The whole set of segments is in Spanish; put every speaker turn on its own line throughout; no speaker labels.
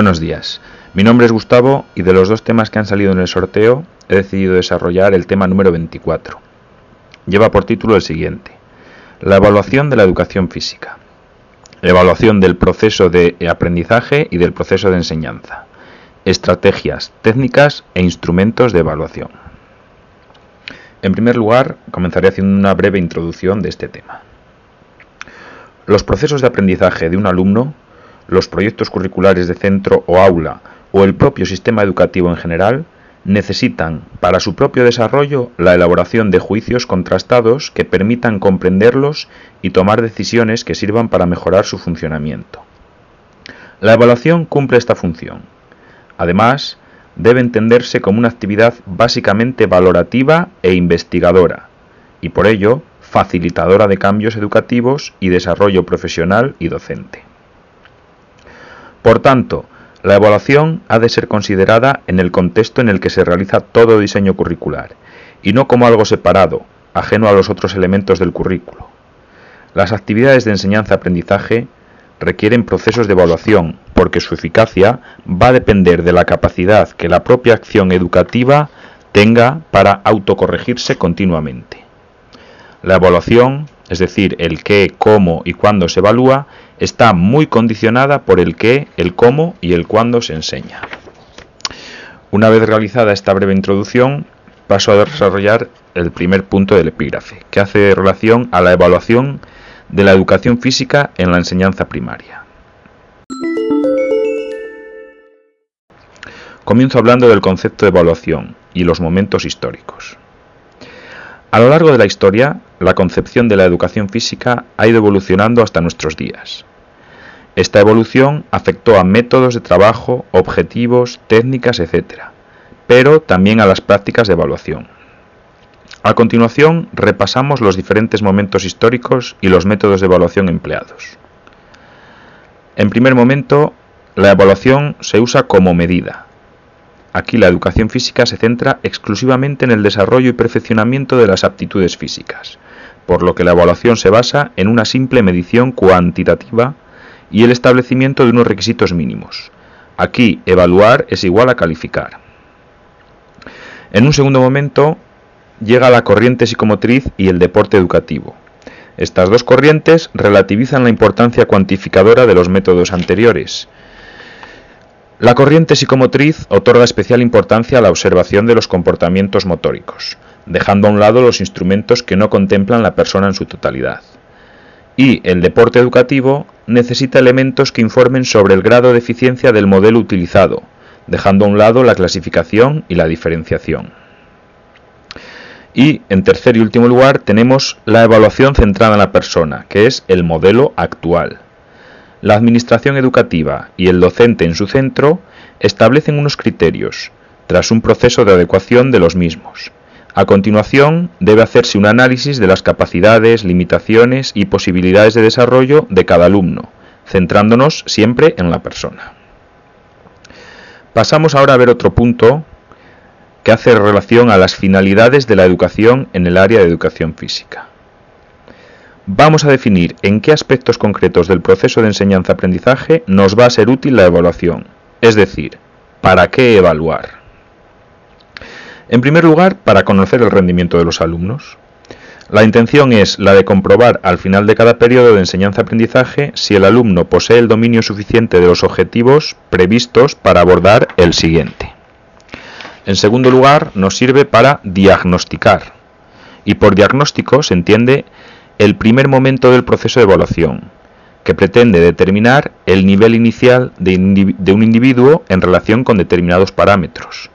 Buenos días. Mi nombre es Gustavo y de los dos temas que han salido en el sorteo he decidido desarrollar el tema número 24. Lleva por título el siguiente. La evaluación de la educación física. Evaluación del proceso de aprendizaje y del proceso de enseñanza. Estrategias, técnicas e instrumentos de evaluación. En primer lugar, comenzaré haciendo una breve introducción de este tema. Los procesos de aprendizaje de un alumno los proyectos curriculares de centro o aula o el propio sistema educativo en general necesitan para su propio desarrollo la elaboración de juicios contrastados que permitan comprenderlos y tomar decisiones que sirvan para mejorar su funcionamiento. La evaluación cumple esta función. Además, debe entenderse como una actividad básicamente valorativa e investigadora, y por ello facilitadora de cambios educativos y desarrollo profesional y docente. Por tanto, la evaluación ha de ser considerada en el contexto en el que se realiza todo diseño curricular, y no como algo separado, ajeno a los otros elementos del currículo. Las actividades de enseñanza-aprendizaje requieren procesos de evaluación, porque su eficacia va a depender de la capacidad que la propia acción educativa tenga para autocorregirse continuamente. La evaluación, es decir, el qué, cómo y cuándo se evalúa, está muy condicionada por el qué, el cómo y el cuándo se enseña. Una vez realizada esta breve introducción, paso a desarrollar el primer punto del epígrafe, que hace relación a la evaluación de la educación física en la enseñanza primaria. Comienzo hablando del concepto de evaluación y los momentos históricos. A lo largo de la historia, la concepción de la educación física ha ido evolucionando hasta nuestros días. Esta evolución afectó a métodos de trabajo, objetivos, técnicas, etc., pero también a las prácticas de evaluación. A continuación, repasamos los diferentes momentos históricos y los métodos de evaluación empleados. En primer momento, la evaluación se usa como medida. Aquí la educación física se centra exclusivamente en el desarrollo y perfeccionamiento de las aptitudes físicas, por lo que la evaluación se basa en una simple medición cuantitativa y el establecimiento de unos requisitos mínimos. Aquí, evaluar es igual a calificar. En un segundo momento, llega la corriente psicomotriz y el deporte educativo. Estas dos corrientes relativizan la importancia cuantificadora de los métodos anteriores. La corriente psicomotriz otorga especial importancia a la observación de los comportamientos motóricos, dejando a un lado los instrumentos que no contemplan la persona en su totalidad. Y el deporte educativo necesita elementos que informen sobre el grado de eficiencia del modelo utilizado, dejando a un lado la clasificación y la diferenciación. Y, en tercer y último lugar, tenemos la evaluación centrada en la persona, que es el modelo actual. La administración educativa y el docente en su centro establecen unos criterios, tras un proceso de adecuación de los mismos. A continuación, debe hacerse un análisis de las capacidades, limitaciones y posibilidades de desarrollo de cada alumno, centrándonos siempre en la persona. Pasamos ahora a ver otro punto que hace relación a las finalidades de la educación en el área de educación física. Vamos a definir en qué aspectos concretos del proceso de enseñanza-aprendizaje nos va a ser útil la evaluación, es decir, para qué evaluar. En primer lugar, para conocer el rendimiento de los alumnos. La intención es la de comprobar al final de cada periodo de enseñanza-aprendizaje si el alumno posee el dominio suficiente de los objetivos previstos para abordar el siguiente. En segundo lugar, nos sirve para diagnosticar. Y por diagnóstico se entiende el primer momento del proceso de evaluación, que pretende determinar el nivel inicial de, un individuo en relación con determinados parámetros.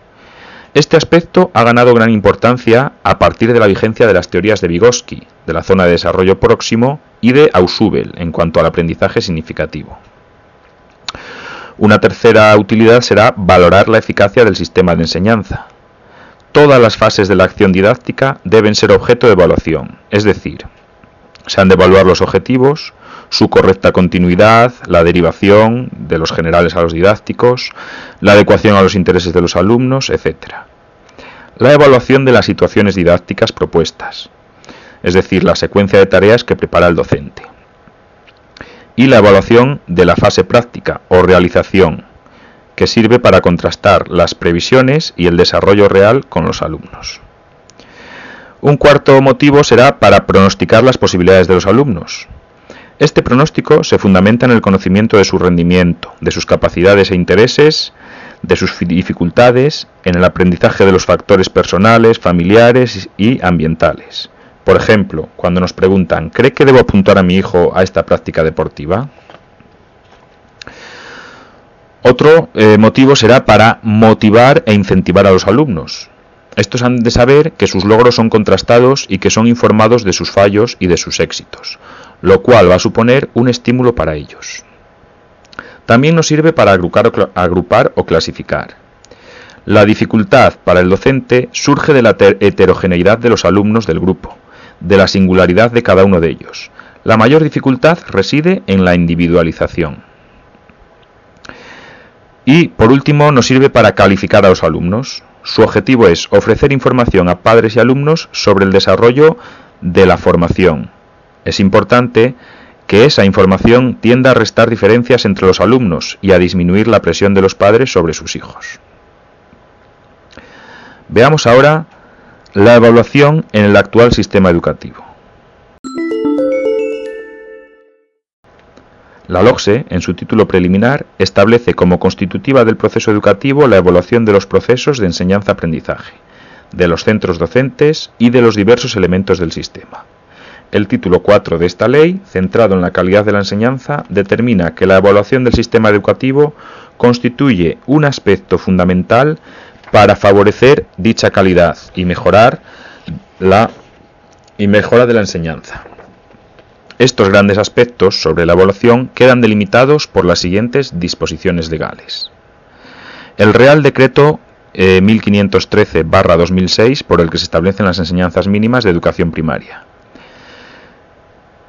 Este aspecto ha ganado gran importancia a partir de la vigencia de las teorías de Vygotsky, de la zona de desarrollo próximo, y de Ausubel en cuanto al aprendizaje significativo. Una tercera utilidad será valorar la eficacia del sistema de enseñanza. Todas las fases de la acción didáctica deben ser objeto de evaluación, es decir, se han de evaluar los objetivos, su correcta continuidad, la derivación de los generales a los didácticos, la adecuación a los intereses de los alumnos, etc. La evaluación de las situaciones didácticas propuestas, es decir, la secuencia de tareas que prepara el docente. Y la evaluación de la fase práctica o realización, que sirve para contrastar las previsiones y el desarrollo real con los alumnos. Un cuarto motivo será para pronosticar las posibilidades de los alumnos. Este pronóstico se fundamenta en el conocimiento de su rendimiento, de sus capacidades e intereses, de sus dificultades, en el aprendizaje de los factores personales, familiares y ambientales. Por ejemplo, cuando nos preguntan, ¿cree que debo apuntar a mi hijo a esta práctica deportiva? Otro eh, motivo será para motivar e incentivar a los alumnos. Estos han de saber que sus logros son contrastados y que son informados de sus fallos y de sus éxitos, lo cual va a suponer un estímulo para ellos. También nos sirve para agrupar, o clasificar. La dificultad para el docente surge de la heterogeneidad de los alumnos del grupo, de la singularidad de cada uno de ellos. La mayor dificultad reside en la individualización. Y, por último, nos sirve para calificar a los alumnos. Su objetivo es ofrecer información a padres y alumnos sobre el desarrollo de la formación. Es importante que esa información tienda a restar diferencias entre los alumnos y a disminuir la presión de los padres sobre sus hijos. Veamos ahora la evaluación en el actual sistema educativo. La LOCSE, en su título preliminar, establece como constitutiva del proceso educativo la evaluación de los procesos de enseñanza-aprendizaje, de los centros docentes y de los diversos elementos del sistema. El título 4 de esta ley, centrado en la calidad de la enseñanza, determina que la evaluación del sistema educativo constituye un aspecto fundamental para favorecer dicha calidad y mejorar la y mejora de la enseñanza. Estos grandes aspectos sobre la evaluación quedan delimitados por las siguientes disposiciones legales. El Real Decreto 1513-2006 eh, por el que se establecen las enseñanzas mínimas de educación primaria.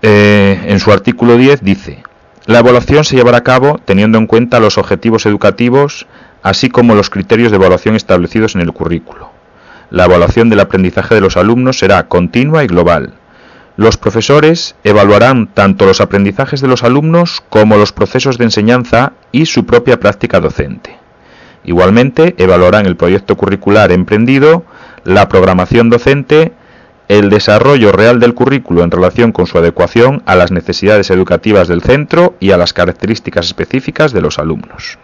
Eh, en su artículo 10 dice, la evaluación se llevará a cabo teniendo en cuenta los objetivos educativos así como los criterios de evaluación establecidos en el currículo. La evaluación del aprendizaje de los alumnos será continua y global. Los profesores evaluarán tanto los aprendizajes de los alumnos como los procesos de enseñanza y su propia práctica docente. Igualmente, evaluarán el proyecto curricular emprendido, la programación docente, el desarrollo real del currículo en relación con su adecuación a las necesidades educativas del centro y a las características específicas de los alumnos.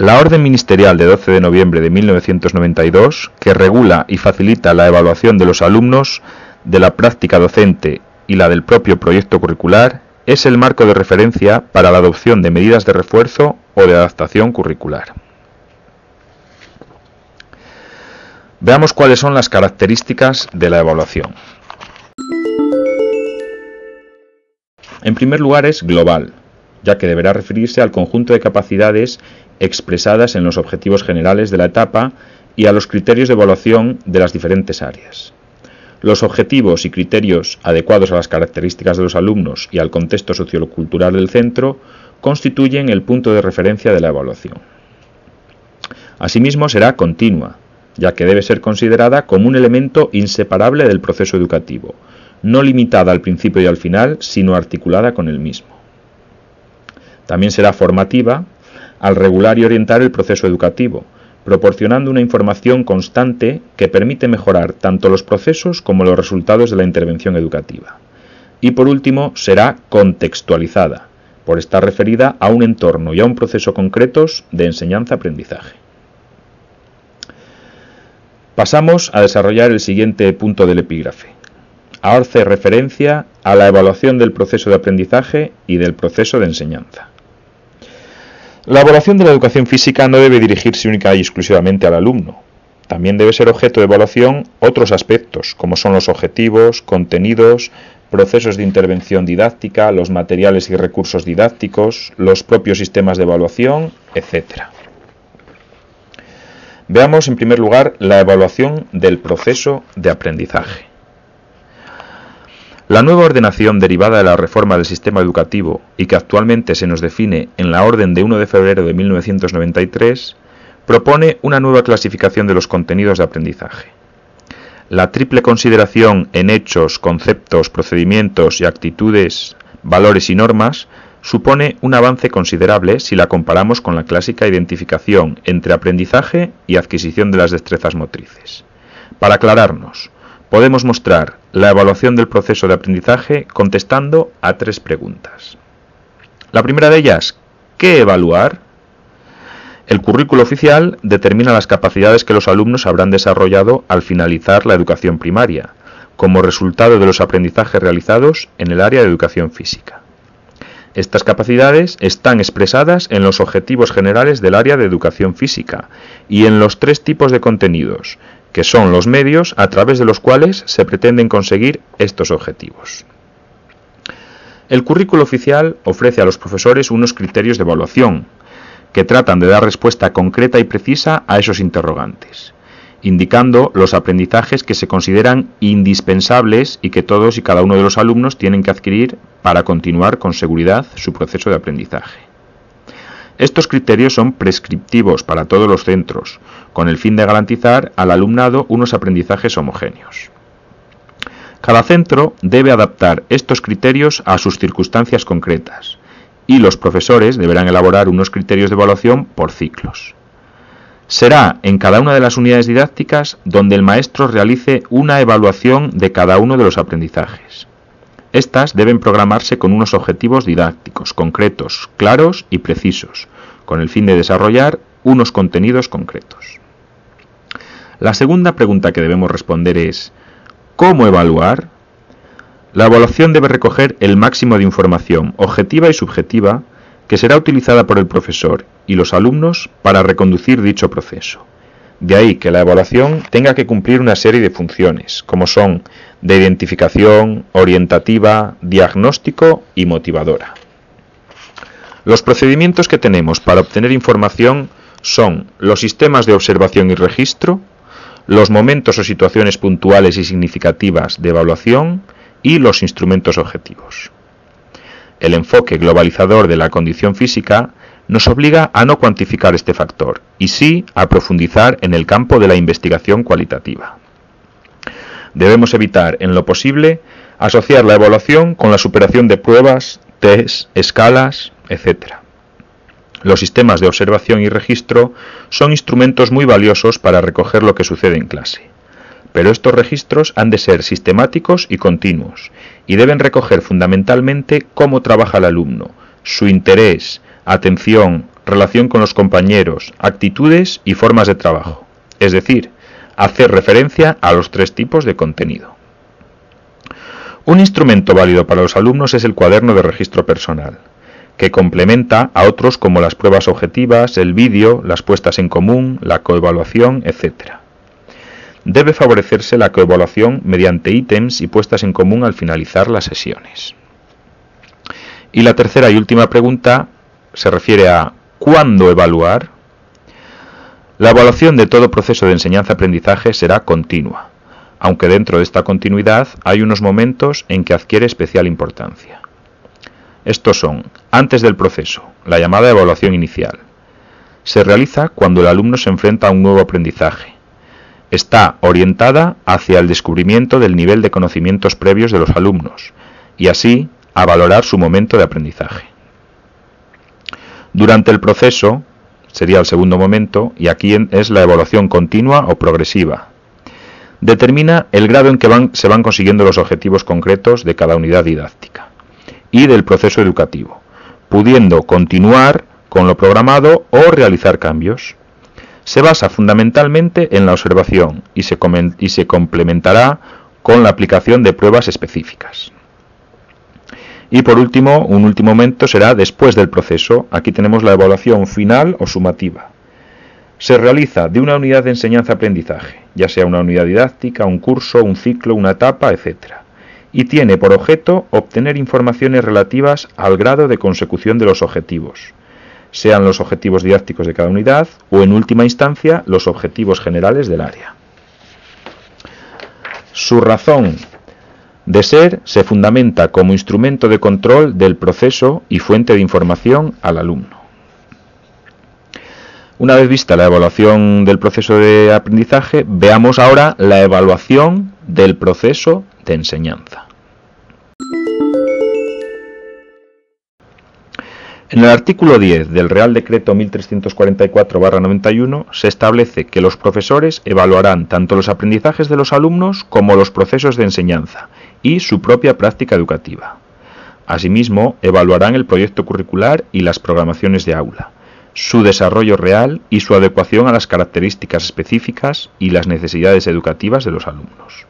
La Orden Ministerial de 12 de noviembre de 1992, que regula y facilita la evaluación de los alumnos, de la práctica docente y la del propio proyecto curricular, es el marco de referencia para la adopción de medidas de refuerzo o de adaptación curricular. Veamos cuáles son las características de la evaluación. En primer lugar es global, ya que deberá referirse al conjunto de capacidades expresadas en los objetivos generales de la etapa y a los criterios de evaluación de las diferentes áreas. Los objetivos y criterios adecuados a las características de los alumnos y al contexto sociocultural del centro constituyen el punto de referencia de la evaluación. Asimismo, será continua, ya que debe ser considerada como un elemento inseparable del proceso educativo, no limitada al principio y al final, sino articulada con el mismo. También será formativa, al regular y orientar el proceso educativo, proporcionando una información constante que permite mejorar tanto los procesos como los resultados de la intervención educativa. Y por último, será contextualizada, por estar referida a un entorno y a un proceso concretos de enseñanza-aprendizaje. Pasamos a desarrollar el siguiente punto del epígrafe. Hace referencia a la evaluación del proceso de aprendizaje y del proceso de enseñanza. La evaluación de la educación física no debe dirigirse única y exclusivamente al alumno. También debe ser objeto de evaluación otros aspectos, como son los objetivos, contenidos, procesos de intervención didáctica, los materiales y recursos didácticos, los propios sistemas de evaluación, etc. Veamos en primer lugar la evaluación del proceso de aprendizaje. La nueva ordenación derivada de la reforma del sistema educativo y que actualmente se nos define en la Orden de 1 de febrero de 1993 propone una nueva clasificación de los contenidos de aprendizaje. La triple consideración en hechos, conceptos, procedimientos y actitudes, valores y normas supone un avance considerable si la comparamos con la clásica identificación entre aprendizaje y adquisición de las destrezas motrices. Para aclararnos, podemos mostrar la evaluación del proceso de aprendizaje contestando a tres preguntas. La primera de ellas, ¿qué evaluar? El currículo oficial determina las capacidades que los alumnos habrán desarrollado al finalizar la educación primaria, como resultado de los aprendizajes realizados en el área de educación física. Estas capacidades están expresadas en los objetivos generales del área de educación física y en los tres tipos de contenidos, que son los medios a través de los cuales se pretenden conseguir estos objetivos. El currículo oficial ofrece a los profesores unos criterios de evaluación, que tratan de dar respuesta concreta y precisa a esos interrogantes, indicando los aprendizajes que se consideran indispensables y que todos y cada uno de los alumnos tienen que adquirir para continuar con seguridad su proceso de aprendizaje. Estos criterios son prescriptivos para todos los centros, con el fin de garantizar al alumnado unos aprendizajes homogéneos. Cada centro debe adaptar estos criterios a sus circunstancias concretas, y los profesores deberán elaborar unos criterios de evaluación por ciclos. Será en cada una de las unidades didácticas donde el maestro realice una evaluación de cada uno de los aprendizajes. Estas deben programarse con unos objetivos didácticos, concretos, claros y precisos, con el fin de desarrollar unos contenidos concretos. La segunda pregunta que debemos responder es, ¿cómo evaluar? La evaluación debe recoger el máximo de información objetiva y subjetiva que será utilizada por el profesor y los alumnos para reconducir dicho proceso. De ahí que la evaluación tenga que cumplir una serie de funciones, como son de identificación, orientativa, diagnóstico y motivadora. Los procedimientos que tenemos para obtener información son los sistemas de observación y registro, los momentos o situaciones puntuales y significativas de evaluación y los instrumentos objetivos. El enfoque globalizador de la condición física nos obliga a no cuantificar este factor y sí a profundizar en el campo de la investigación cualitativa. Debemos evitar, en lo posible, asociar la evaluación con la superación de pruebas, test, escalas, etc. Los sistemas de observación y registro son instrumentos muy valiosos para recoger lo que sucede en clase. Pero estos registros han de ser sistemáticos y continuos, y deben recoger fundamentalmente cómo trabaja el alumno, su interés, atención, relación con los compañeros, actitudes y formas de trabajo, es decir, hacer referencia a los tres tipos de contenido. Un instrumento válido para los alumnos es el cuaderno de registro personal, que complementa a otros como las pruebas objetivas, el vídeo, las puestas en común, la coevaluación, etc. Debe favorecerse la coevaluación mediante ítems y puestas en común al finalizar las sesiones. Y la tercera y última pregunta se refiere a ¿cuándo evaluar? La evaluación de todo proceso de enseñanza-aprendizaje será continua, aunque dentro de esta continuidad hay unos momentos en que adquiere especial importancia. Estos son, antes del proceso, la llamada evaluación inicial. Se realiza cuando el alumno se enfrenta a un nuevo aprendizaje. Está orientada hacia el descubrimiento del nivel de conocimientos previos de los alumnos y así a valorar su momento de aprendizaje. Durante el proceso, sería el segundo momento, y aquí es la evaluación continua o progresiva. Determina el grado en que se van consiguiendo los objetivos concretos de cada unidad didáctica y del proceso educativo, pudiendo continuar con lo programado o realizar cambios. Se basa fundamentalmente en la observación y se, complementará con la aplicación de pruebas específicas. Y por último, un último momento será después del proceso. Aquí tenemos la evaluación final o sumativa. Se realiza de una unidad de enseñanza-aprendizaje, ya sea una unidad didáctica, un curso, un ciclo, una etapa, etc. Y tiene por objeto obtener informaciones relativas al grado de consecución de los objetivos, sean los objetivos didácticos de cada unidad o en última instancia los objetivos generales del área. Su razón de ser se fundamenta como instrumento de control del proceso y fuente de información al alumno. Una vez vista la evaluación del proceso de aprendizaje, veamos ahora la evaluación del proceso de enseñanza. En el artículo 10 del Real Decreto 1344-91 se establece que los profesores evaluarán tanto los aprendizajes de los alumnos como los procesos de enseñanza y su propia práctica educativa. Asimismo, evaluarán el proyecto curricular y las programaciones de aula, su desarrollo real y su adecuación a las características específicas y las necesidades educativas de los alumnos.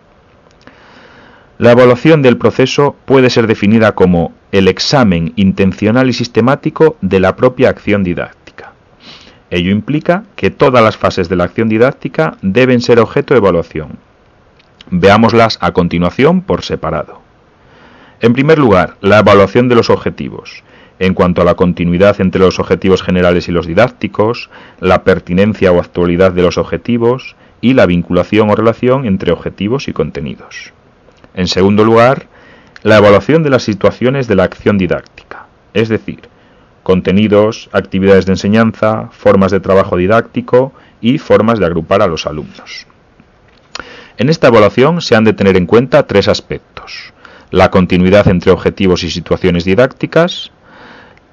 La evaluación del proceso puede ser definida como el examen intencional y sistemático de la propia acción didáctica. Ello implica que todas las fases de la acción didáctica deben ser objeto de evaluación. Veámoslas a continuación por separado. En primer lugar, la evaluación de los objetivos, en cuanto a la continuidad entre los objetivos generales y los didácticos, la pertinencia o actualidad de los objetivos y la vinculación o relación entre objetivos y contenidos. En segundo lugar, la evaluación de las situaciones de la acción didáctica, es decir, contenidos, actividades de enseñanza, formas de trabajo didáctico y formas de agrupar a los alumnos. En esta evaluación se han de tener en cuenta tres aspectos. La continuidad entre objetivos y situaciones didácticas,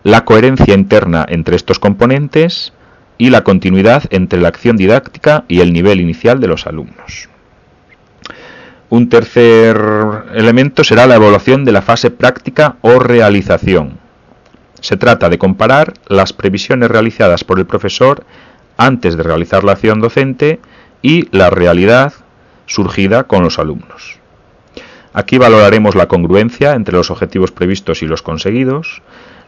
la coherencia interna entre estos componentes y la continuidad entre la acción didáctica y el nivel inicial de los alumnos. Un tercer elemento será la evaluación de la fase práctica o realización. Se trata de comparar las previsiones realizadas por el profesor antes de realizar la acción docente y la realidad surgida con los alumnos. Aquí valoraremos la congruencia entre los objetivos previstos y los conseguidos,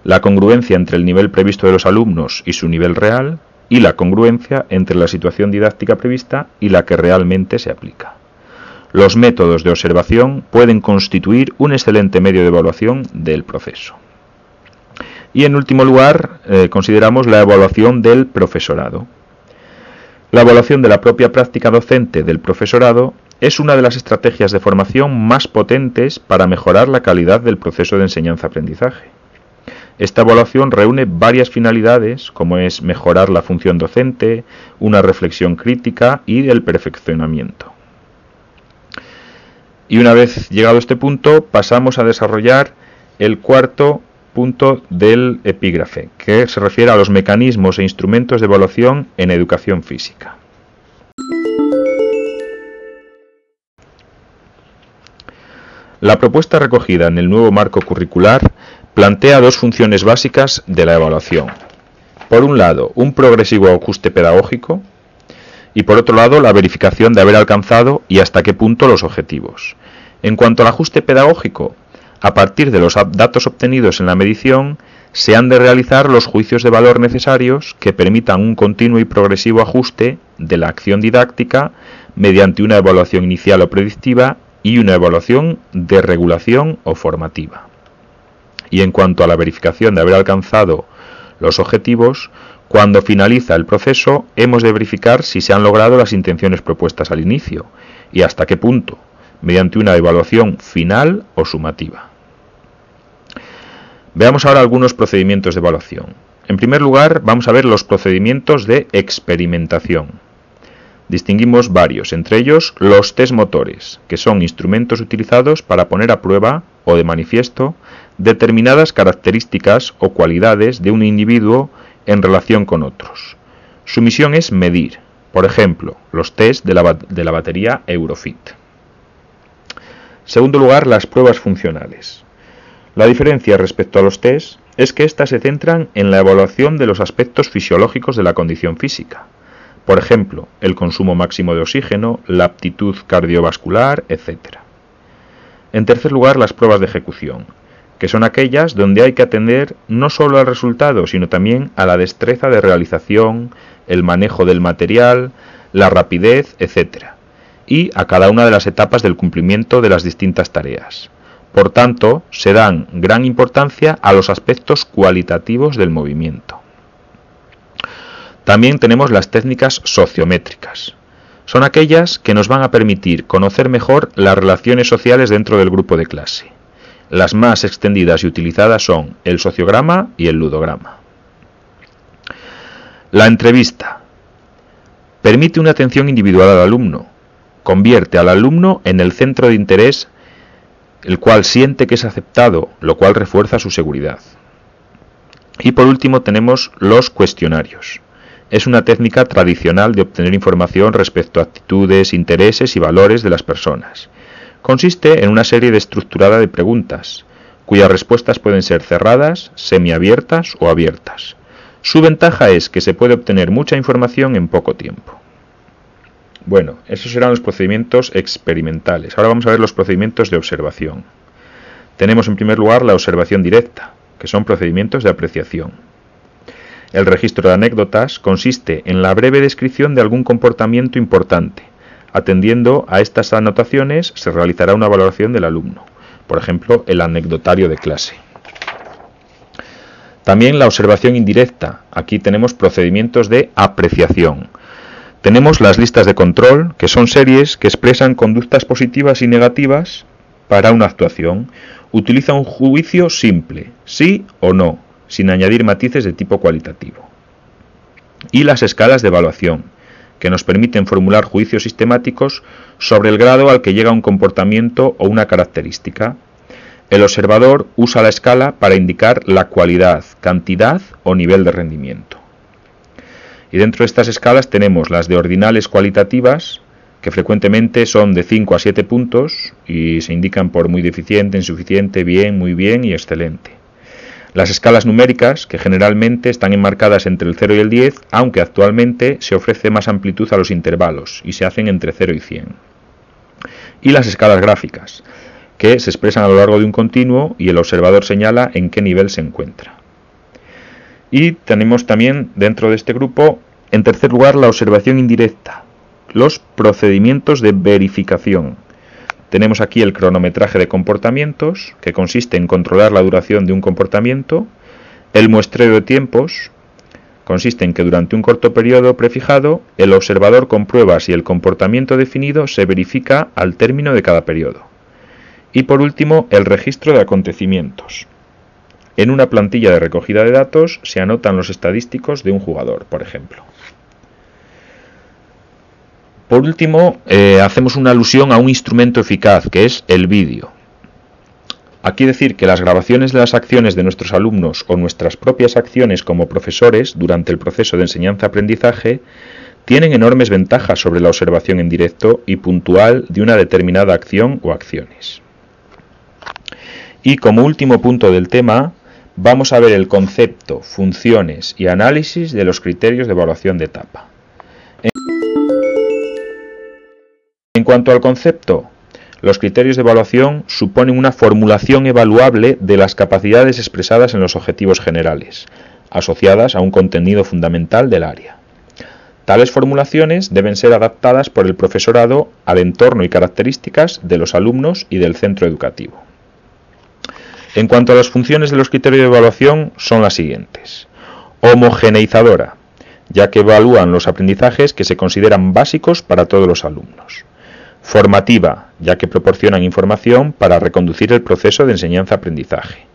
la congruencia entre el nivel previsto de los alumnos y su nivel real, y la congruencia entre la situación didáctica prevista y la que realmente se aplica. Los métodos de observación pueden constituir un excelente medio de evaluación del proceso. Y en último lugar, eh, consideramos la evaluación del profesorado. La evaluación de la propia práctica docente del profesorado es una de las estrategias de formación más potentes para mejorar la calidad del proceso de enseñanza-aprendizaje. Esta evaluación reúne varias finalidades, como es mejorar la función docente, una reflexión crítica y el perfeccionamiento. Y una vez llegado este punto, pasamos a desarrollar el cuarto punto del epígrafe, que se refiere a los mecanismos e instrumentos de evaluación en educación física. La propuesta recogida en el nuevo marco curricular plantea dos funciones básicas de la evaluación. Por un lado, un progresivo ajuste pedagógico, y por otro lado la verificación de haber alcanzado y hasta qué punto los objetivos. En cuanto al ajuste pedagógico, a partir de los datos obtenidos en la medición, se han de realizar los juicios de valor necesarios que permitan un continuo y progresivo ajuste de la acción didáctica mediante una evaluación inicial o predictiva y una evaluación de regulación o formativa. Y en cuanto a la verificación de haber alcanzado los objetivos, cuando finaliza el proceso, hemos de verificar si se han logrado las intenciones propuestas al inicio y hasta qué punto, mediante una evaluación final o sumativa. Veamos ahora algunos procedimientos de evaluación. En primer lugar, vamos a ver los procedimientos de experimentación. Distinguimos varios, entre ellos los test motores, que son instrumentos utilizados para poner a prueba o de manifiesto determinadas características o cualidades de un individuo en relación con otros. Su misión es medir, por ejemplo, los test de la, de la batería Eurofit. Segundo lugar, las pruebas funcionales. La diferencia respecto a los test es que éstas se centran en la evaluación de los aspectos fisiológicos de la condición física. Por ejemplo, el consumo máximo de oxígeno, la aptitud cardiovascular, etc. En tercer lugar, las pruebas de ejecución que son aquellas donde hay que atender no solo al resultado, sino también a la destreza de realización, el manejo del material, la rapidez, etc. y a cada una de las etapas del cumplimiento de las distintas tareas. Por tanto, se dan gran importancia a los aspectos cualitativos del movimiento. También tenemos las técnicas sociométricas. Son aquellas que nos van a permitir conocer mejor las relaciones sociales dentro del grupo de clase las más extendidas y utilizadas son el sociograma y el ludograma. La entrevista permite una atención individual al alumno, convierte al alumno en el centro de interés, el cual siente que es aceptado, lo cual refuerza su seguridad. Y por último tenemos los cuestionarios. Es una técnica tradicional de obtener información respecto a actitudes, intereses y valores de las personas. Consiste en una serie de estructurada de preguntas, cuyas respuestas pueden ser cerradas, semiabiertas o abiertas. Su ventaja es que se puede obtener mucha información en poco tiempo. Bueno, esos serán los procedimientos experimentales. Ahora vamos a ver los procedimientos de observación. Tenemos en primer lugar la observación directa, que son procedimientos de apreciación. El registro de anécdotas consiste en la breve descripción de algún comportamiento importante. Atendiendo a estas anotaciones se realizará una valoración del alumno, por ejemplo, el anecdotario de clase. También la observación indirecta. Aquí tenemos procedimientos de apreciación. Tenemos las listas de control, que son series que expresan conductas positivas y negativas para una actuación. Utiliza un juicio simple, sí o no, sin añadir matices de tipo cualitativo. Y las escalas de evaluación, que nos permiten formular juicios sistemáticos sobre el grado al que llega un comportamiento o una característica. El observador usa la escala para indicar la cualidad, cantidad o nivel de rendimiento. Y dentro de estas escalas tenemos las de ordinales cualitativas, que frecuentemente son de 5 a 7 puntos y se indican por muy deficiente, insuficiente, bien, muy bien y excelente. Las escalas numéricas, que generalmente están enmarcadas entre el 0 y el 10, aunque actualmente se ofrece más amplitud a los intervalos y se hacen entre 0 y 100. Y las escalas gráficas, que se expresan a lo largo de un continuo y el observador señala en qué nivel se encuentra. Y tenemos también dentro de este grupo, en tercer lugar, la observación indirecta, los procedimientos de verificación. Tenemos aquí el cronometraje de comportamientos, que consiste en controlar la duración de un comportamiento, el muestreo de tiempos, consiste en que durante un corto periodo prefijado, el observador comprueba si el comportamiento definido se verifica al término de cada periodo. Y por último, el registro de acontecimientos. En una plantilla de recogida de datos se anotan los estadísticos de un jugador, por ejemplo. Por último, eh, hacemos una alusión a un instrumento eficaz, que es el vídeo. Aquí decir que las grabaciones de las acciones de nuestros alumnos o nuestras propias acciones como profesores durante el proceso de enseñanza-aprendizaje tienen enormes ventajas sobre la observación en directo y puntual de una determinada acción o acciones. Y como último punto del tema, vamos a ver el concepto, funciones y análisis de los criterios de evaluación de etapa. Cuanto al concepto, los criterios de evaluación suponen una formulación evaluable de las capacidades expresadas en los objetivos generales, asociadas a un contenido fundamental del área. Tales formulaciones deben ser adaptadas por el profesorado al entorno y características de los alumnos y del centro educativo. En cuanto a las funciones de los criterios de evaluación, son las siguientes. Homogeneizadora, ya que evalúan los aprendizajes que se consideran básicos para todos los alumnos. Formativa, ya que proporcionan información para reconducir el proceso de enseñanza-aprendizaje.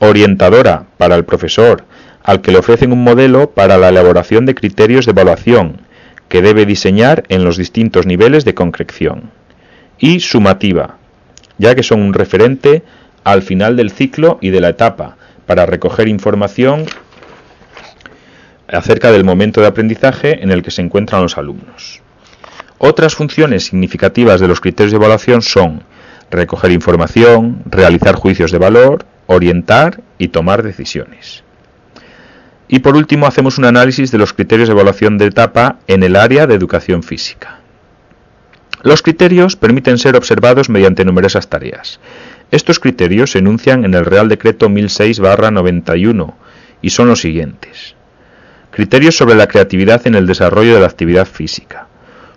Orientadora, para el profesor, al que le ofrecen un modelo para la elaboración de criterios de evaluación, que debe diseñar en los distintos niveles de concreción. Y sumativa, ya que son un referente al final del ciclo y de la etapa para recoger información acerca del momento de aprendizaje en el que se encuentran los alumnos. Otras funciones significativas de los criterios de evaluación son recoger información, realizar juicios de valor, orientar y tomar decisiones. Y por último hacemos un análisis de los criterios de evaluación de etapa en el área de educación física. Los criterios permiten ser observados mediante numerosas tareas estos criterios se enuncian en el Real Decreto 1006-91 y son los siguientes. Criterios sobre la creatividad en el desarrollo de la actividad física,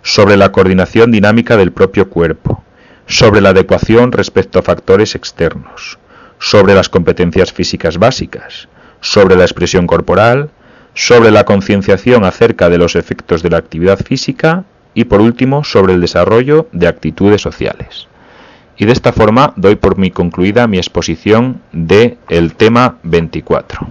sobre la coordinación dinámica del propio cuerpo, sobre la adecuación respecto a factores externos, sobre las competencias físicas básicas, sobre la expresión corporal, sobre la concienciación acerca de los efectos de la actividad física y por último sobre el desarrollo de actitudes sociales. Y de esta forma doy por mi concluida mi exposición de el tema 24.